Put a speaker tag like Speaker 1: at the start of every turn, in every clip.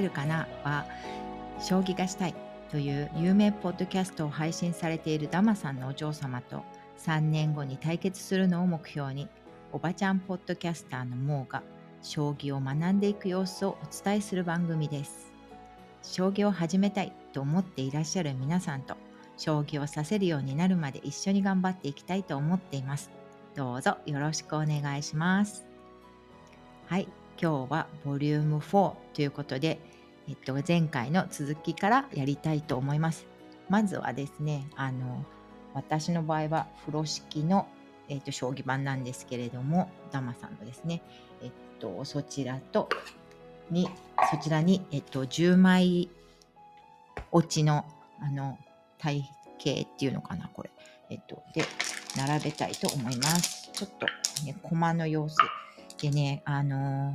Speaker 1: せるかな？は将棋がしたいという有名ポッドキャストを配信されているダマさんのお嬢様と3年後に対決するのを目標におばちゃんポッドキャスターのモーが将棋を学んでいく様子をお伝えする番組です。将棋を始めたいと思っていらっしゃる皆さんと将棋をさせるようになるまで一緒に頑張っていきたいと思っています。どうぞよろしくお願いします。はい。今日はボリューム4ということで、えっと、前回の続きからやりたいと思います。まずはですねあの私の場合は風呂敷の、えっと、将棋盤なんですけれどもダマさんのですねえっとそちらとにそちらに、えっと、10枚落ちのあの体型っていうのかなこれ。えっとで並べたいと思います。ちょっとね駒の様子。でねあの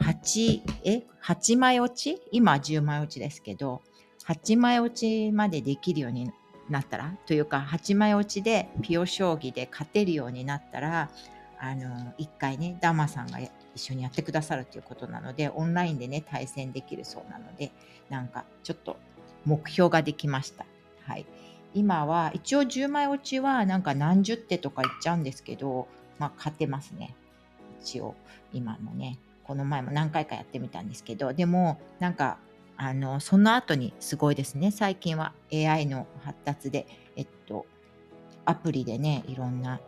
Speaker 1: ー、8え？8枚落ち？今10枚落ちですけど8枚落ちまでできるようになったら？というか8枚落ちでピオ将棋で勝てるようになったらあの一回ねダマさんが一緒にやってくださるということなのでオンラインでね対戦できるそうなのでなんかちょっと目標ができました。はい、今は一応10枚落ちはなんか何十手とかいっちゃうんですけど、まあ、勝てますね。一応今もねこの前も何回かやってみたんですけどでもなんかあのその後にすごいですね。最近は AI の発達でえっとアプリでねいろんな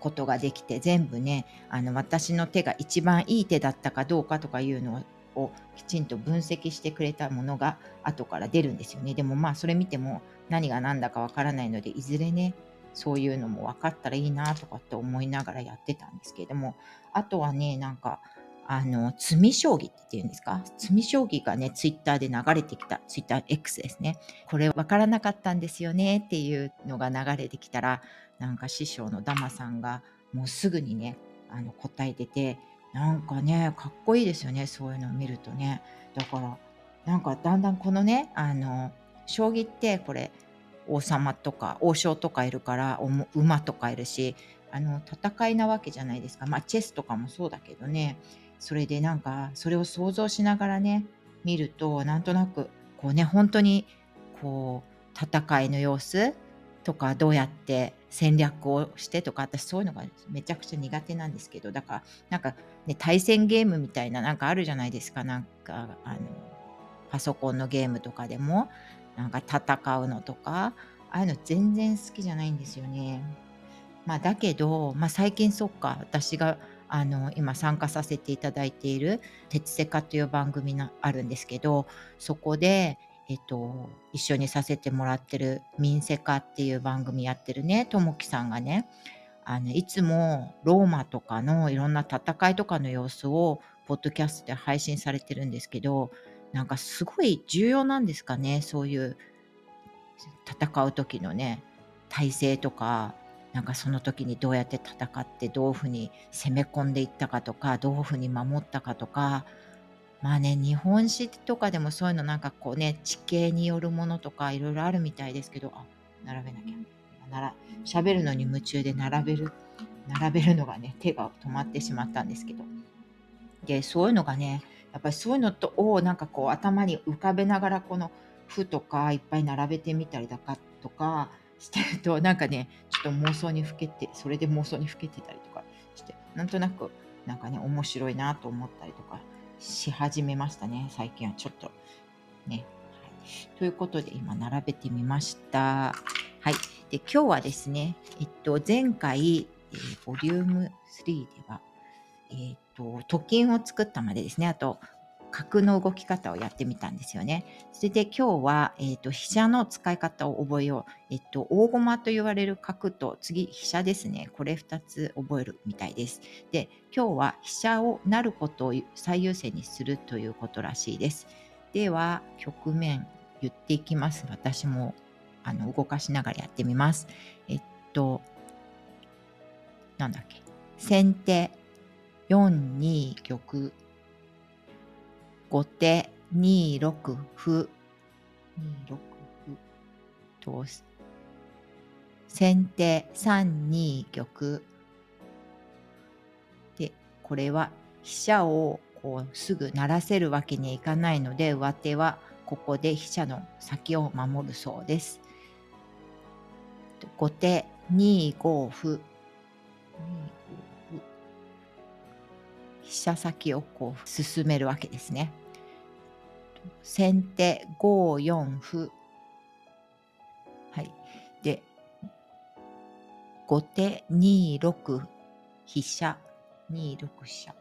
Speaker 1: ことができて全部ねあの私の手が一番いい手だったかどうかとかいうのをきちんと分析してくれたものが後から出るんですよね。でもまあそれ見ても何が何だかわからないのでいずれねそういうのも分かったらいいなとかって思いながらやってたんですけれどもあとはねなんかあの、詰将棋って言うんですか？詰将棋がね、ツイッターで流れてきた、ツイッター X ですね。これ分からなかったんですよねっていうのが流れてきたら、なんか師匠のダマさんがもうすぐにね、あの答えてて、なんかね、かっこいいですよね、そういうのを見るとね。だから、なんかだんだんこのね、あの、将棋ってこれ、王様とか王将とかいるから馬とかいるしあの戦いなわけじゃないですか。まあチェスとかもそうだけどね。それでなんかそれを想像しながらね見るとなんとなくこうね本当にこう戦いの様子とかどうやって戦略をしてとか私そういうのがめちゃくちゃ苦手なんですけどだからなんかね対戦ゲームみたいななんかあるじゃないですか。なんかあのパソコンのゲームとかでも。なんか戦うのとかああいうの全然好きじゃないんですよね。まあ、だけど、まあ、最近そっか私があの今参加させていただいている「鉄セカ」という番組があるんですけどそこで、えっと、一緒にさせてもらってる「民セカ」っていう番組やってるねともきさんがねあのいつもローマとかのいろんな戦いとかの様子をポッドキャストで配信されてるんですけどなんかすごい重要なんですかねそういう戦う時のね体制とかなんかその時にどうやって戦ってどういうふうに攻め込んでいったかとかどういうふうに守ったかとか。まあね日本史とかでもそういうのなんかこうね地形によるものとかいろいろあるみたいですけどあ並べなきゃなら喋るのに夢中で並べる並べるのがね手が止まってしまったんですけど。でそういうのがねやっぱりそういうのとをなんかこう頭に浮かべながらこの譜とかいっぱい並べてみたりだかとか してるとなんかねちょっと妄想にふけてそれで妄想にふけてたりとかしてなんとなくなんかね面白いなと思ったりとかし始めましたね最近はちょっとね、はい、ということで今並べてみました。はい。で今日はですねえっと前回、えー、ボリューム3ではえー、とと金を作ったまでですねあと角の動き方をやってみたんですよね。それで今日は、えーと、飛車の使い方を覚えよう。えっ、ー、と、大駒と言われる角と次飛車ですね。これ2つ覚えるみたいです。で、今日は飛車をなることを最優先にするということらしいです。では、局面言っていきます。私もあの動かしながらやってみます。えっと、なんだっけ。先手4二玉後手2六歩、2六歩と、先手3二玉。で、これは飛車をこうすぐ成らせるわけにいかないので上手はここで飛車の先を守るそうです。後手2五歩飛車先をこう進めるわけですね。先手5四歩はい。で後手2六飛車2六飛車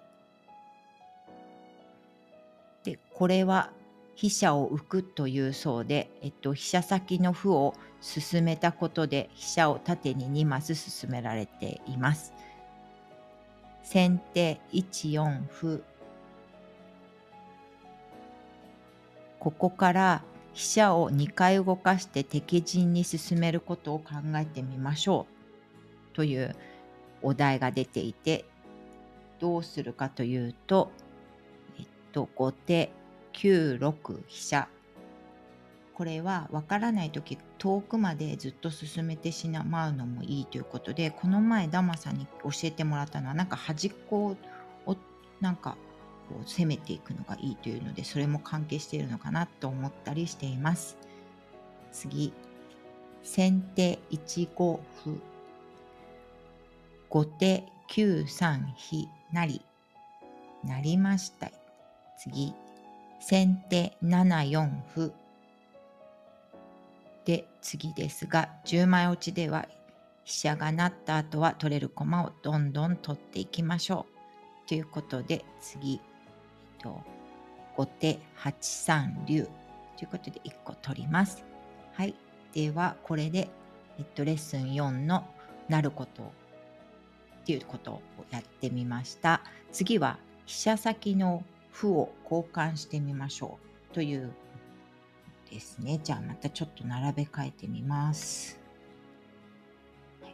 Speaker 1: でこれは飛車を浮くというそうで、えっと、飛車先の歩を進めたことで飛車を縦に2マス進められています。先手1四歩。ここから飛車を2回動かして敵陣に進めることを考えてみましょう。というお題が出ていてどうするかというと、えっと、後手9六飛車。これは分からない時遠くまでずっと進めてしまうのもいいということでこの前ダマさんに教えてもらったのはなんか端っこをなんかこう攻めていくのがいいというのでそれも関係しているのかなと思ったりしています。次先手1五歩。後手9三飛成。なりました。次先手7四歩。で次ですが10枚落ちでは飛車が成った後は取れる駒をどんどん取っていきましょうということで次えっと後手8三竜ということで1個取ります。はい。では、これで、えっと、レッスン4のなることっていうことをやってみました。次は、飛車先の歩を交換してみましょうというですね。じゃあ、またちょっと並べ替えてみます。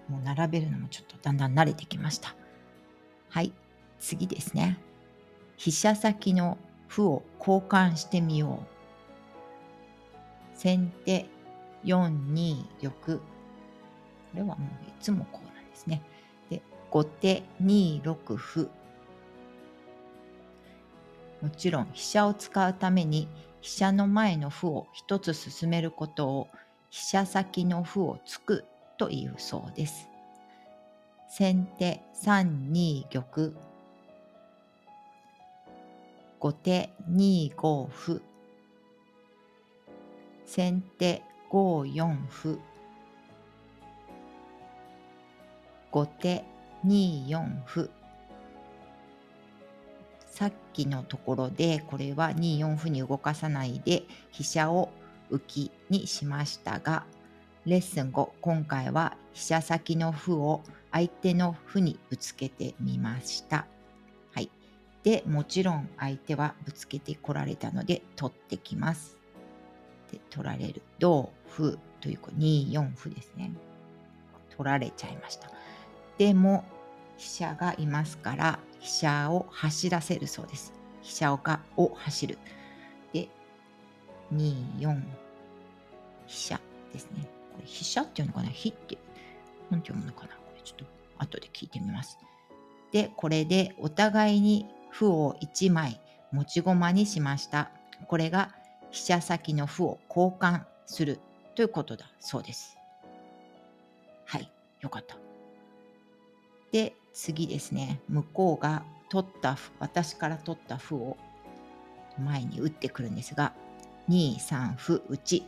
Speaker 1: もう並べるのもちょっとだんだん慣れてきました。はい。次ですね。飛車先の歩を交換してみよう。先手4二玉。これはもういつもこうなんですね。で、後手2六歩。もちろん飛車を使うために飛車の前の歩を一つ進めることを飛車先の歩を突くというそうです。先手3二玉。後手2五歩先手5四歩後手2四歩さっきのところでこれは2四歩に動かさないで飛車を浮きにしましたがレッスン5今回は飛車先の歩を相手の歩にぶつけてみました。はいでもちろん相手はぶつけてこられたので取ってきます。で取られる同歩という2四歩ですね。取られちゃいました。でも飛車がいますから飛車を走らせるそうです。飛車がを走る。で2四飛車ですね。これ飛車っていうのかな？飛って、なんて読むのかな？これちょっと後で聞いてみます。で、これでお互いに歩を1枚持ち駒にしました。これが飛車先の歩を交換するということだそうです。はい、よかった。で、次ですね。向こうが取った私から取った歩を前に打ってくるんですが、2、3歩、打ち、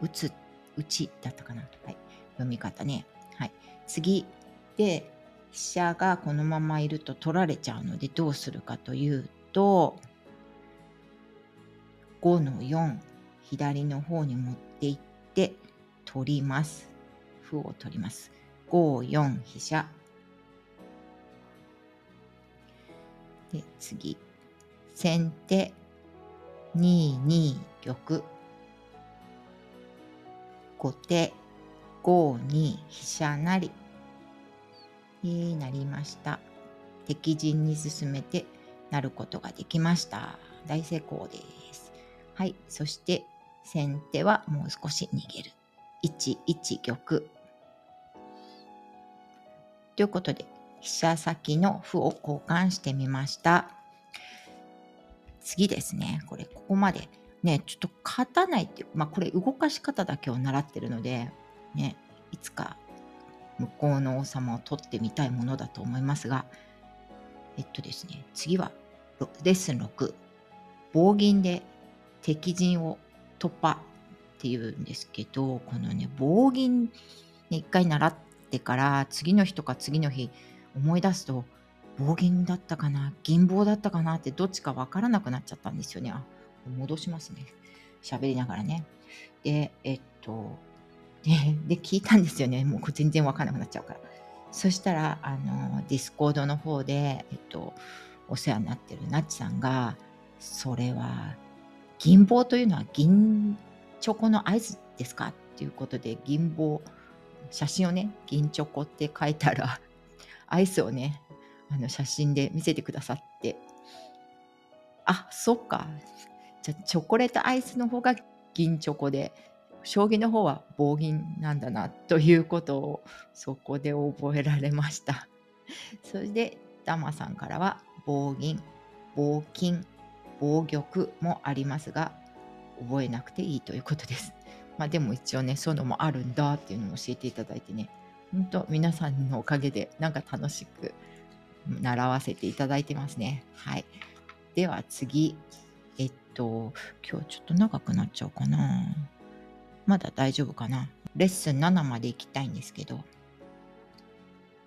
Speaker 1: 打つ、打ちだったかな。はい、読み方ね。はい。次で、飛車がこのままいると取られちゃうのでどうするかというと5の4左の方に持っていって取ります。歩を取ります。5、4飛車。で、次。先手2二玉。後手5二飛車成。になりました。敵陣に進めてなることができました。大成功です。はい。そして先手はもう少し逃げる。1一玉。ということで、飛車先の歩を交換してみました。次ですね。これ、ここまで。ね、ちょっと勝たないっていう、まあこれ動かし方だけを習ってるので、ね、いつか向こうの王様を取ってみたいものだと思いますが、えっとですね、次はレッスン6、棒銀で敵陣を突破っていうんですけど、このね、棒銀、ね、一回習ってから次の日とか次の日思い出すと、棒銀だったかな銀棒だったかなってどっちかわからなくなっちゃったんですよね。あ、戻しますね。喋りながらね。で、えっと、で、で聞いたんですよね。もう全然わからなくなっちゃうから。そしたら、あの、ディスコードの方で、えっと、お世話になってるナッチさんが、それは、銀棒というのは銀チョコの合図ですか？っていうことで、銀棒、写真をね、銀チョコって書いたら、アイスをね、あの写真で見せてくださって、あ、そっか。じゃ、チョコレートアイスの方が銀チョコで、将棋の方は棒銀なんだなということをそこで覚えられました。それでダマさんからは棒銀、棒金、棒玉もありますが覚えなくていいということです。まあでも一応ねそういうのもあるんだっていうのを教えていただいてね本当皆さんのおかげでなんか楽しく習わせていただいてますね。はい。では次、えっと、今日ちょっと長くなっちゃうかな。まだ大丈夫かな。レッスン7まで行きたいんですけど。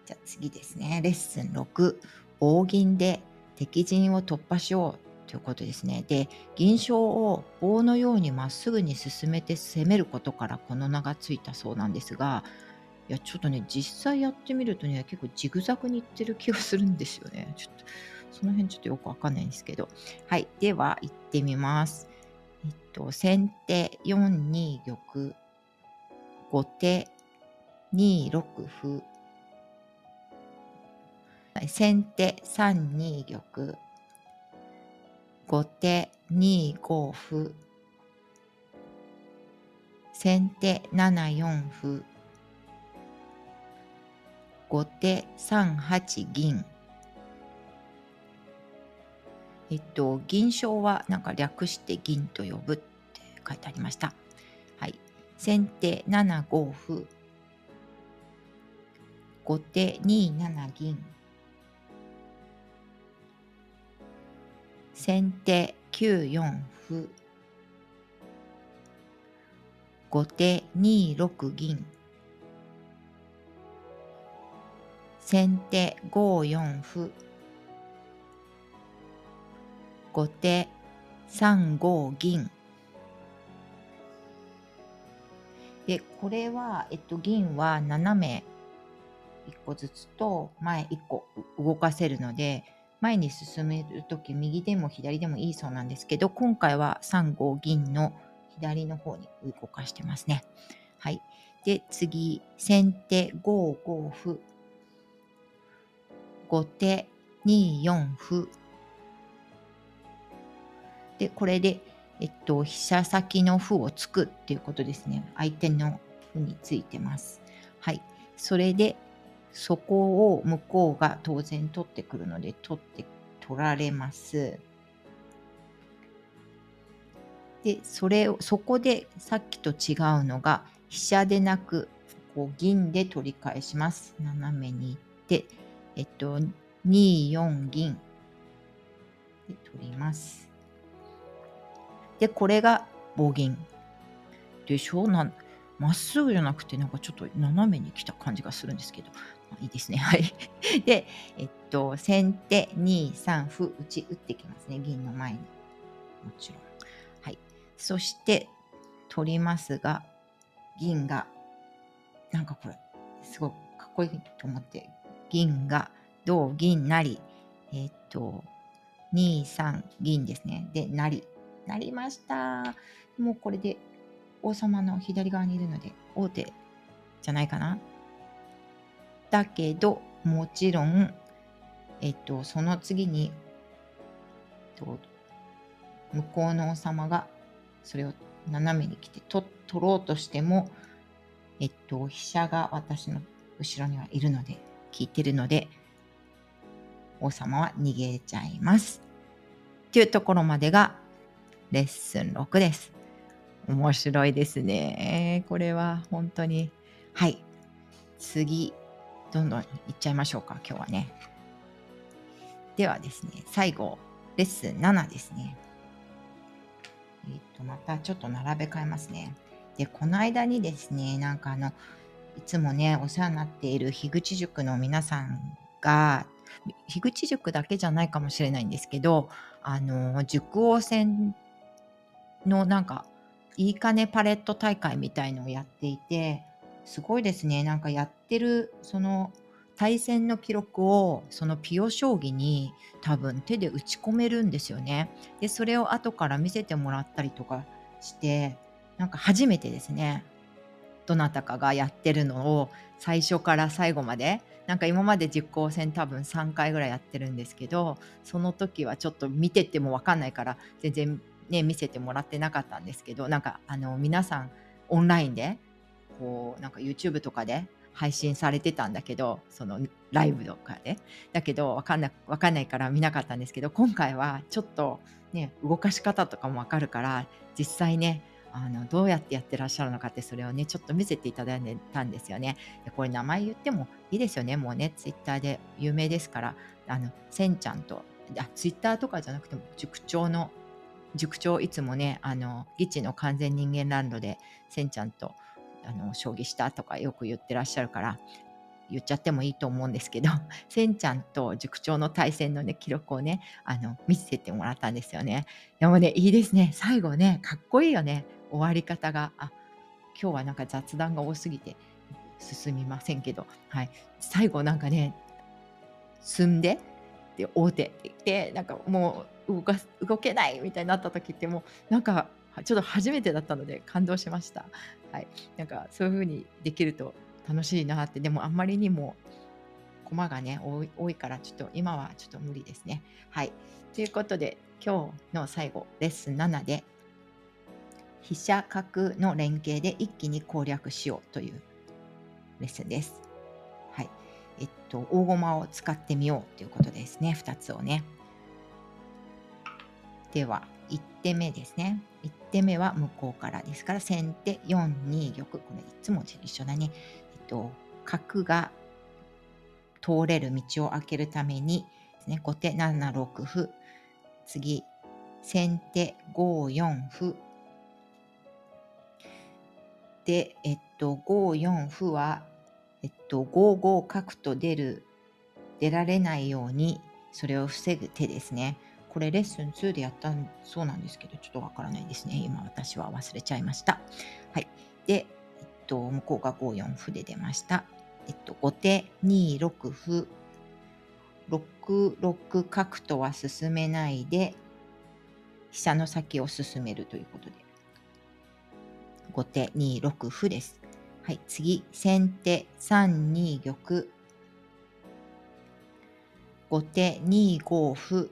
Speaker 1: じゃあ次ですね。レッスン6。棒銀で敵陣を突破しようということですね。で、銀将を棒のようにまっすぐに進めて攻めることからこの名がついたそうなんですが、いや、ちょっとね、実際やってみるとね、結構ジグザグにいってる気がするんですよね。ちょっと、その辺ちょっとよくわかんないんですけど。はい。では、行ってみます。えっと、先手4二玉、後手2六歩、先手3二玉、後手2五歩、先手7四歩、後手3八銀、えっと、銀賞はなんか略して銀と呼ぶって書いてありました。はい。先手7五歩。後手2七銀。先手9四歩。後手2六銀。先手5四歩。後手3五銀でこれは、えっと、銀は斜め1個ずつと前1個動かせるので前に進めるとき右でも左でもいいそうなんですけど今回は3五銀の左の方に動かしてますね。はい。で次先手5五歩後手2四歩で、これで、えっと、飛車先の歩を突くっていうことですね。相手の歩についてます。はい。それで、そこを向こうが当然取ってくるので、取って、取られます。で、それを、そこでさっきと違うのが、飛車でなく、こう銀で取り返します。斜めに行って、えっと、2、4銀で取ります。で、これが棒銀。でしょ？なまっすぐじゃなくて、なんかちょっと斜めに来た感じがするんですけど、まあ、いいですね。はい。で、えっと、先手2、3、歩、打ち打ってきますね。銀の前に。もちろん。はい。そして、取りますが、銀が、なんかこれ、すごくかっこいいと思って、銀が、同銀なり、えっと、2、3、銀ですね。で、なり。なりました。もうこれで王様の左側にいるので王手じゃないかな。だけど、もちろん、えっと、その次に、と向こうの王様がそれを斜めに来て取取ろうとしても、えっと、飛車が私の後ろにはいるので、効いてるので、王様は逃げちゃいます。っていうところまでがレッスン6です。面白いですね。これは本当に。はい。次、どんどんいっちゃいましょうか、今日はね。ではですね、最後、レッスン7ですね。えっ、と、またちょっと並べ替えますね。で、この間にですね、なんかあの、いつもね、お世話になっている樋口塾の皆さんが、樋口塾だけじゃないかもしれないんですけど、あの、塾王戦のなんか、いいかねパレット大会みたいのをやっていて、すごいですね。なんかやってる、その、対戦の記録をそのピオ将棋に多分手で打ち込めるんですよね。でそれを後から見せてもらったりとかしてなんか初めてですねどなたかがやってるのを最初から最後までなんか今まで実行戦多分3回ぐらいやってるんですけどその時はちょっと見てても分かんないから全然ね見せてもらってなかったんですけどなんかあの皆さんオンラインでこうなんか YouTube とかで配信されてたんだけどそのライブとかで。だけど分かんな分かんないから見なかったんですけど今回はちょっとね動かし方とかも分かるから実際ねあのどうやってやってらっしゃるのかってそれをねちょっと見せていただいたんですよね。でこれ名前言ってもいいですよね。もうねツイッターで有名ですからあのせんちゃんとあツイッターとかじゃなくても塾長の塾長いつもねあのギチの完全人間ランドでせんちゃんとあの将棋したとかよく言ってらっしゃるから言っちゃってもいいと思うんですけど せんちゃんと塾長の対戦のね記録をねあの見せてもらったんですよね。でもねいいですね。最後ねかっこいいよね。終わり方があ今日はなんか雑談が多すぎて進みませんけど、はい、最後なんかね進んでで大手って言ってなんかもう動か動けないみたいになった時ってもうなんかちょっと初めてだったので感動しました。はい、なんかそういう風にできると楽しいなってでもあんまりにも駒がね多いからちょっと今はちょっと無理ですね。はいということで今日の最後レッスン7で飛車角の連携で一気に攻略しようというレッスンです。はい。えっと、大駒を使ってみようということですね。2つをね。では、1手目ですね。1手目は向こうからですから、先手4二玉。これいつも一緒だね。えっと、角が通れる道を開けるためにですね、後手7六歩。次、先手5四歩。で、えっと、5四歩は、えっと、5五角と出る、出られないように、それを防ぐ手ですね。これレッスン2でやったそうなんですけど、ちょっとわからないですね。今私は忘れちゃいました。はい。で、えっと、向こうが5四歩で出ました。えっと、後手2六歩、6六角とは進めないで、飛車の先を進めるということで。後手2六歩です。はい、次、先手3二玉。後手2五歩。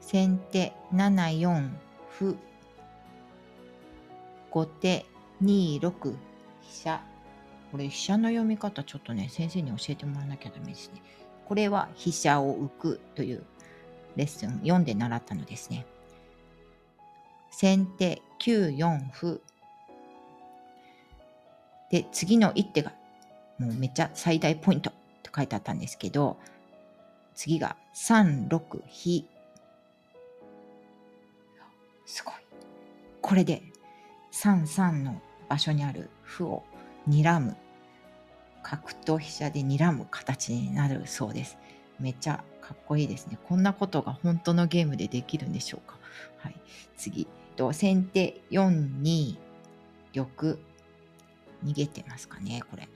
Speaker 1: 先手7四歩。後手2六飛車。これ飛車の読み方ちょっとね、先生に教えてもらわなきゃダメですね。これは飛車を浮くというレッスン4で習ったのですね。先手9四歩。で、次の一手が、もうめっちゃ最大ポイントと書いてあったんですけど、次が3六飛。すごい。これで3三の場所にある歩を睨む。角と飛車で睨む形になるそうです。めっちゃかっこいいですね。こんなことが本当のゲームでできるんでしょうか。はい。次。と、先手4二玉。逃げてますかね、これ。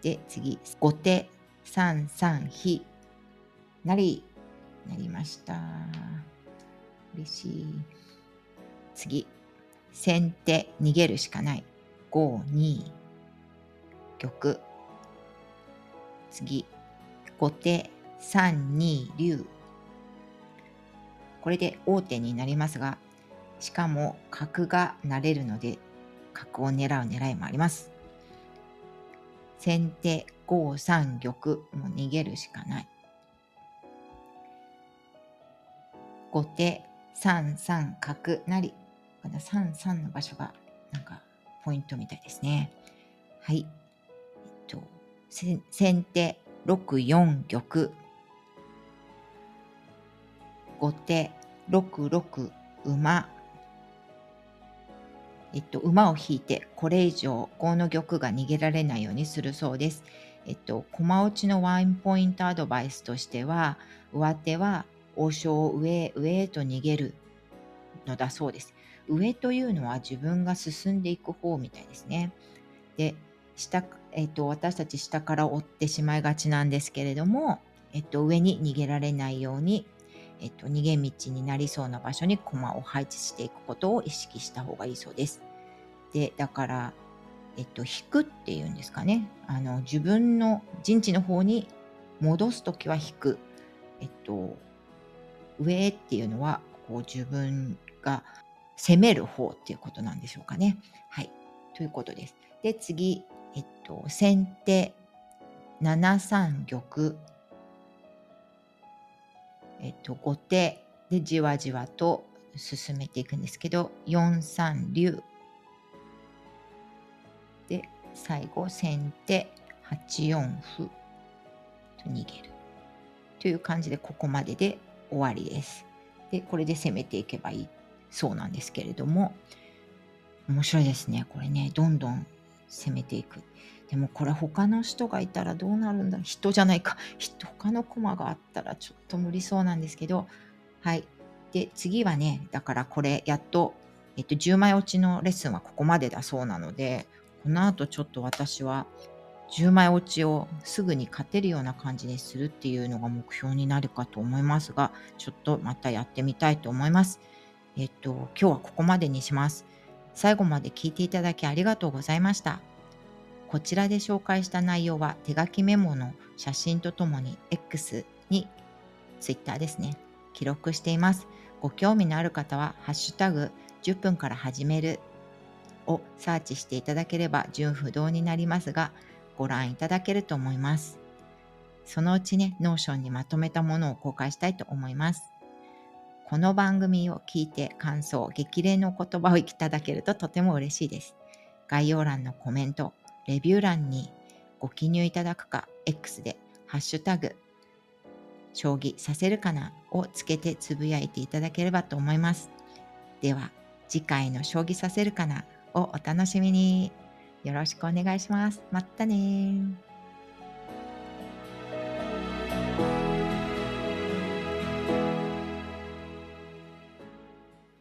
Speaker 1: で、次、後手3三飛。なり、なりました。嬉しい。次、先手逃げるしかない。5二玉。次、後手3二竜。これで王手になりますが、しかも角が成れるので角を狙う狙いもあります。先手5三玉もう逃げるしかない。後手3三角成。この3三の場所がなんかポイントみたいですね。はい。えっと、先手6四玉。後手6六馬。えっと、馬を引いてこれ以上5の玉が逃げられないようにするそうです。えっと、駒落ちのワインポイントアドバイスとしては上手は王将を上へ上へと逃げるのだそうです。上というのは自分が進んでいく方みたいですね。で下、えっと、私たち下から追ってしまいがちなんですけれども、えっと、上に逃げられないように、えっと、逃げ道になりそうな場所に駒を配置していくことを意識した方がいいそうです。でだから、えっと、引くっていうんですかねあの自分の陣地の方に戻す時は引く、えっと、上っていうのはこう自分が攻める方っていうことなんでしょうかね。はい。ということです。で、次、えっと、先手7三玉、えっと、後手でじわじわと進めていくんですけど、4三竜、最後、先手8四歩と逃げる。という感じで、ここまでで終わりです。で、これで攻めていけばいいそうなんですけれども、面白いですね。これね、どんどん攻めていく。でもこれ他の人がいたらどうなるんだ人じゃないか。他のコマがあったらちょっと無理そうなんですけど、はい。で、次はね、だからこれやっと、えっと、10枚落ちのレッスンはここまでだそうなので、この後ちょっと私は10枚落ちをすぐに勝てるような感じにするっていうのが目標になるかと思いますが、ちょっとまたやってみたいと思います。えっと、今日はここまでにします。最後まで聞いていただきありがとうございました。こちらで紹介した内容は手書きメモの写真とともに X に Twitter ですね、記録しています。ご興味のある方は、ハッシュタグ10分から始めるをサーチしていただければ順不同になりますが、ご覧いただけると思います。そのうちね、 Notion にまとめたものを公開したいと思います。この番組を聞いて感想、激励の言葉をいただけるととても嬉しいです。概要欄のコメント、レビュー欄にご記入いただくか、X でハッシュタグ、将棋させるかなをつけてつぶやいていただければと思います。では、次回の将棋させるかなをお楽しみに。よろしくお願いします。またね